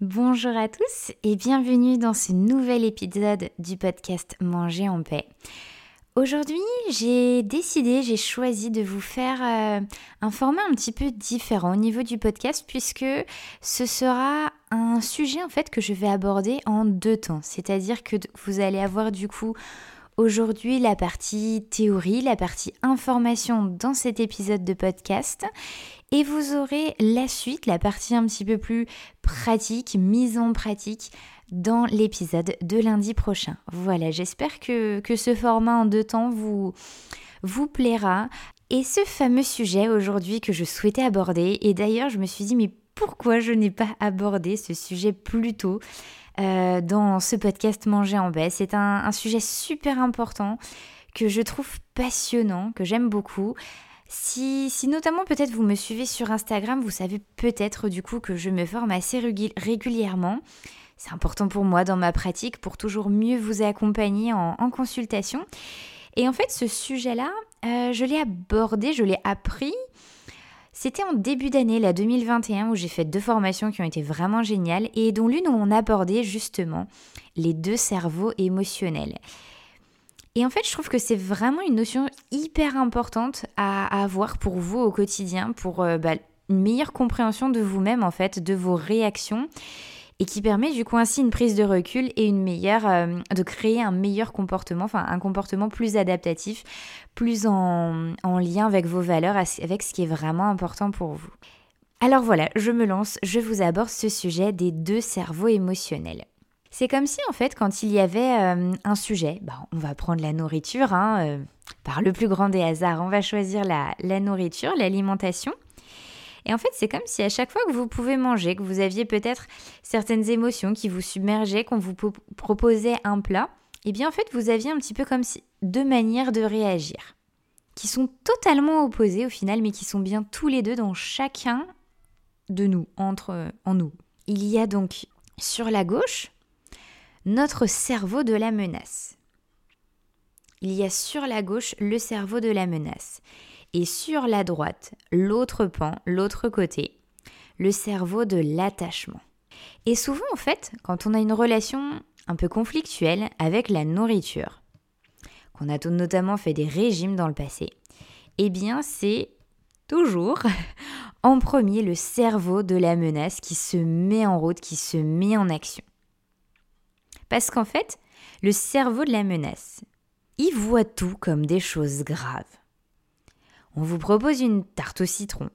Bonjour à tous et bienvenue dans ce nouvel épisode du podcast Manger en paix. Aujourd'hui, j'ai décidé, j'ai choisi de vous faire euh, un format un petit peu différent au niveau du podcast puisque ce sera un sujet en fait que je vais aborder en deux temps. C'est-à-dire que vous allez avoir du coup aujourd'hui la partie théorie, la partie information dans cet épisode de podcast et vous aurez la suite, la partie un petit peu plus pratique, mise en pratique dans l'épisode de lundi prochain. Voilà, j'espère que, que ce format en deux temps vous, vous plaira. Et ce fameux sujet aujourd'hui que je souhaitais aborder, et d'ailleurs je me suis dit mais pourquoi je n'ai pas abordé ce sujet plus tôt euh, dans ce podcast Manger en baie C'est un, sujet super important que je trouve passionnant, que j'aime beaucoup. Si, notamment peut-être vous me suivez sur Instagram, vous savez peut-être du coup que je me forme assez régulièrement. C'est important pour moi dans ma pratique pour toujours mieux vous accompagner en, consultation. Et en fait, ce sujet-là, euh, je l'ai abordé, je l'ai appris. C'était en début d'année, la 2021, où j'ai fait deux formations qui ont été vraiment géniales et dont l'une où on abordait justement les deux cerveaux émotionnels. Et en fait, je trouve que c'est vraiment une notion hyper importante à, avoir pour vous au quotidien, pour euh, bah, une meilleure compréhension de vous-même, en fait, de vos réactions, et qui permet du coup ainsi une prise de recul et une meilleure, euh, de créer un meilleur comportement, enfin un comportement plus adaptatif, plus en, en lien avec vos valeurs, avec ce qui est vraiment important pour vous. Alors voilà, je me lance, je vous aborde ce sujet des deux cerveaux émotionnels. C'est comme si en fait quand il y avait euh, un sujet, bah, on va prendre la nourriture, hein, euh, par le plus grand des hasards, on va choisir la nourriture, l'alimentation. Et en fait, c'est comme si à chaque fois que vous pouvez manger, que vous aviez peut-être certaines émotions qui vous submergeaient, qu'on vous proposait un plat, eh bien en fait, vous aviez un petit peu comme deux manières de réagir, qui sont totalement opposées au final, mais qui sont bien tous les deux dans chacun de nous, entre en nous. Il y a donc sur la gauche notre cerveau de la menace. Il y a sur la gauche le cerveau de la menace et sur la droite, l'autre pan, l'autre côté, le cerveau de l'attachement. Et souvent, en fait, quand on a une relation un peu conflictuelle avec la nourriture, qu'on a notamment fait des régimes dans le passé, eh bien, c'est toujours en premier le cerveau de la menace qui se met en route, qui se met en action. Parce qu'en fait, le cerveau de la menace, il voit tout comme des choses graves. On vous propose une tarte au citron.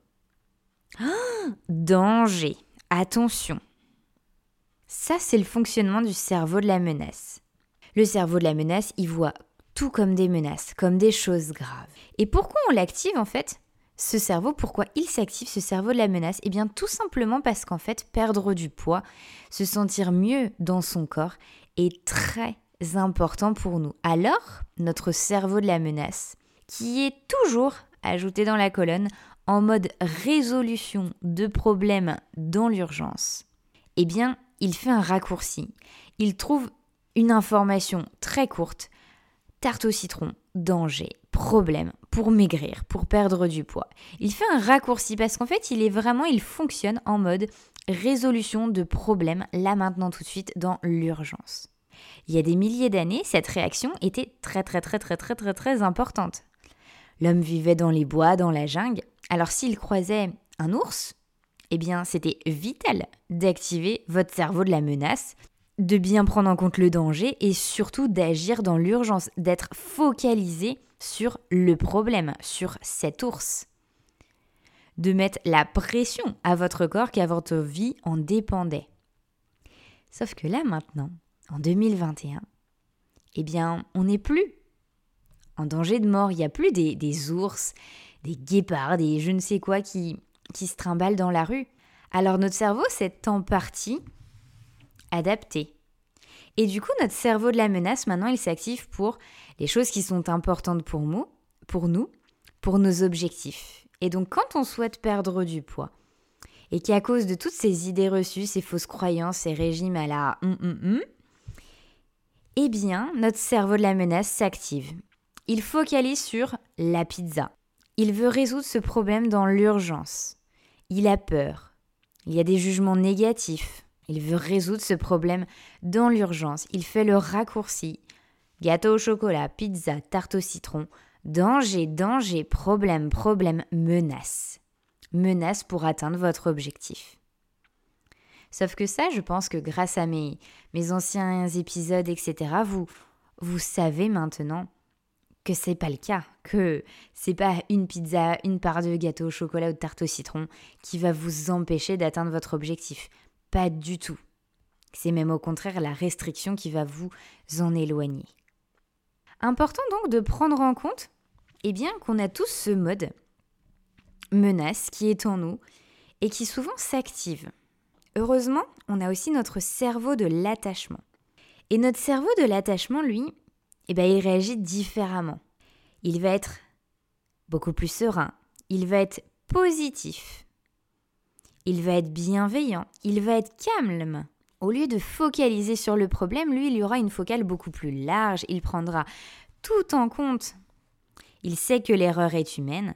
Ah, danger, attention. Ça, c'est le fonctionnement du cerveau de la menace. Le cerveau de la menace, il voit tout comme des menaces, comme des choses graves. Et pourquoi on l'active en fait ce cerveau, pourquoi il s'active, ce cerveau de la menace? Eh bien tout simplement parce qu'en fait, perdre du poids, se sentir mieux dans son corps est très important pour nous. Alors, notre cerveau de la menace, qui est toujours ajouté dans la colonne en mode résolution de problèmes dans l'urgence, eh bien, il fait un raccourci. Il trouve une information très courte, tarte au citron, danger, problème, pour maigrir, pour perdre du poids. Il fait un raccourci parce qu'en fait, il est vraiment, il fonctionne en mode résolution de problèmes là maintenant tout de suite dans l'urgence. Il y a des milliers d'années, cette réaction était très très très très très très très importante. L'homme vivait dans les bois, dans la jungle, alors s'il croisait un ours, eh bien c'était vital d'activer votre cerveau de la menace, de bien prendre en compte le danger et surtout d'agir dans l'urgence, d'être focalisé sur le problème, sur cet ours de mettre la pression à votre corps car votre vie en dépendait. Sauf que là maintenant, en 2021, eh bien, on n'est plus en danger de mort. Il n'y a plus des, ours, des guépards, des je ne sais quoi qui, qui se trimballent dans la rue. Alors notre cerveau s'est en partie adapté. Et du coup, notre cerveau de la menace, maintenant, il s'active pour les choses qui sont importantes pour nous, pour nous, pour nos objectifs. Et donc, quand on souhaite perdre du poids, et qu'à cause de toutes ces idées reçues, ces fausses croyances, ces régimes à la hum, hum, hum, eh bien, notre cerveau de la menace s'active. Il focalise sur la pizza. Il veut résoudre ce problème dans l'urgence. Il a peur. Il y a des jugements négatifs. Il veut résoudre ce problème dans l'urgence. Il fait le raccourci. Gâteau au chocolat, pizza, tarte au citron. Danger, danger, problème, problème, menace. Menace pour atteindre votre objectif. Sauf que ça, je pense que grâce à mes, mes anciens épisodes, etc., vous, vous savez maintenant que c'est pas le cas, que c'est pas une pizza, une part de gâteau au chocolat ou de tarte au citron qui va vous empêcher d'atteindre votre objectif. Pas du tout. C'est même au contraire la restriction qui va vous en éloigner. Important donc de prendre en compte eh bien qu'on a tous ce mode menace qui est en nous et qui souvent s'active. Heureusement, on a aussi notre cerveau de l'attachement. Et notre cerveau de l'attachement, lui, eh ben, il réagit différemment. Il va être beaucoup plus serein, il va être positif, il va être bienveillant, il va être calme. Au lieu de focaliser sur le problème, lui, il aura une focale beaucoup plus large, il prendra tout en compte. Il sait que l'erreur est humaine,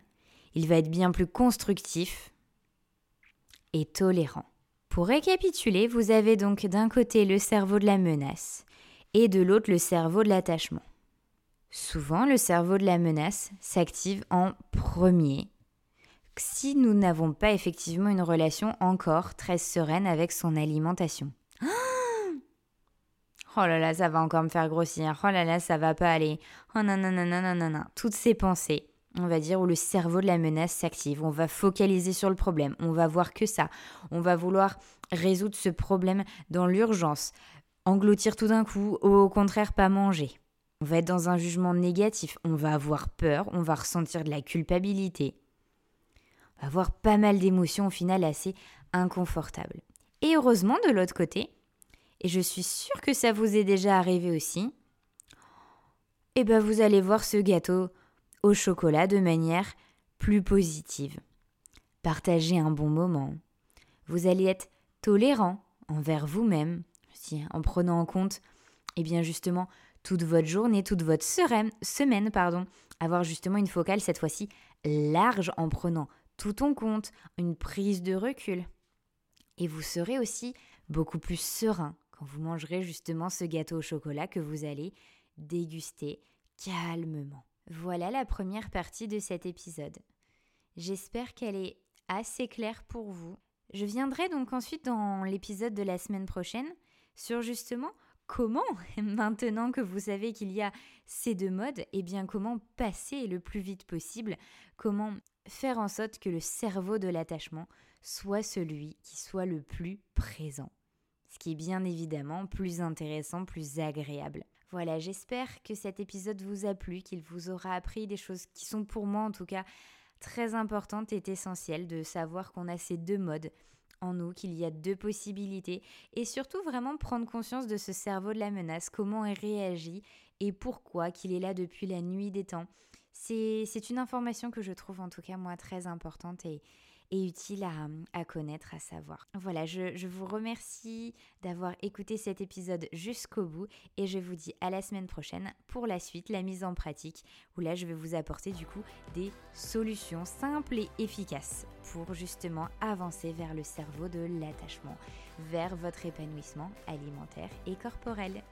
il va être bien plus constructif et tolérant. Pour récapituler, vous avez donc d'un côté le cerveau de la menace et de l'autre le cerveau de l'attachement. Souvent, le cerveau de la menace s'active en premier si nous n'avons pas effectivement une relation encore très sereine avec son alimentation. Oh là là, ça va encore me faire grossir. Oh là là, ça va pas aller. Oh non, non, non, non, non, non. Toutes ces pensées, on va dire, où le cerveau de la menace s'active. On va focaliser sur le problème. On va voir que ça. On va vouloir résoudre ce problème dans l'urgence. Engloutir tout d'un coup, ou au contraire pas manger. On va être dans un jugement négatif. On va avoir peur. On va ressentir de la culpabilité. On va avoir pas mal d'émotions au final assez inconfortables. Et heureusement, de l'autre côté, et je suis sûre que ça vous est déjà arrivé aussi, eh ben vous allez voir ce gâteau au chocolat de manière plus positive. Partagez un bon moment. Vous allez être tolérant envers vous-même, en prenant en compte, eh bien justement, toute votre journée, toute votre semaine, pardon, avoir justement une focale cette fois-ci large en prenant tout en compte, une prise de recul. Et vous serez aussi beaucoup plus serein quand vous mangerez justement ce gâteau au chocolat que vous allez déguster calmement. Voilà la première partie de cet épisode. J'espère qu'elle est assez claire pour vous. Je viendrai donc ensuite dans l'épisode de la semaine prochaine sur justement comment, maintenant que vous savez qu'il y a ces deux modes, et eh bien comment passer le plus vite possible, comment faire en sorte que le cerveau de l'attachement soit celui qui soit le plus présent. Ce qui est bien évidemment plus intéressant, plus agréable. Voilà, j'espère que cet épisode vous a plu, qu'il vous aura appris des choses qui sont pour moi en tout cas très importantes et essentielles de savoir qu'on a ces deux modes en nous, qu'il y a deux possibilités et surtout vraiment prendre conscience de ce cerveau de la menace, comment il réagit et pourquoi qu'il est là depuis la nuit des temps. C'est une information que je trouve en tout cas moi très importante et, et utile à, connaître, à savoir. Voilà, je, je vous remercie d'avoir écouté cet épisode jusqu'au bout et je vous dis à la semaine prochaine pour la suite, la mise en pratique, où là je vais vous apporter du coup des solutions simples et efficaces pour justement avancer vers le cerveau de l'attachement, vers votre épanouissement alimentaire et corporel.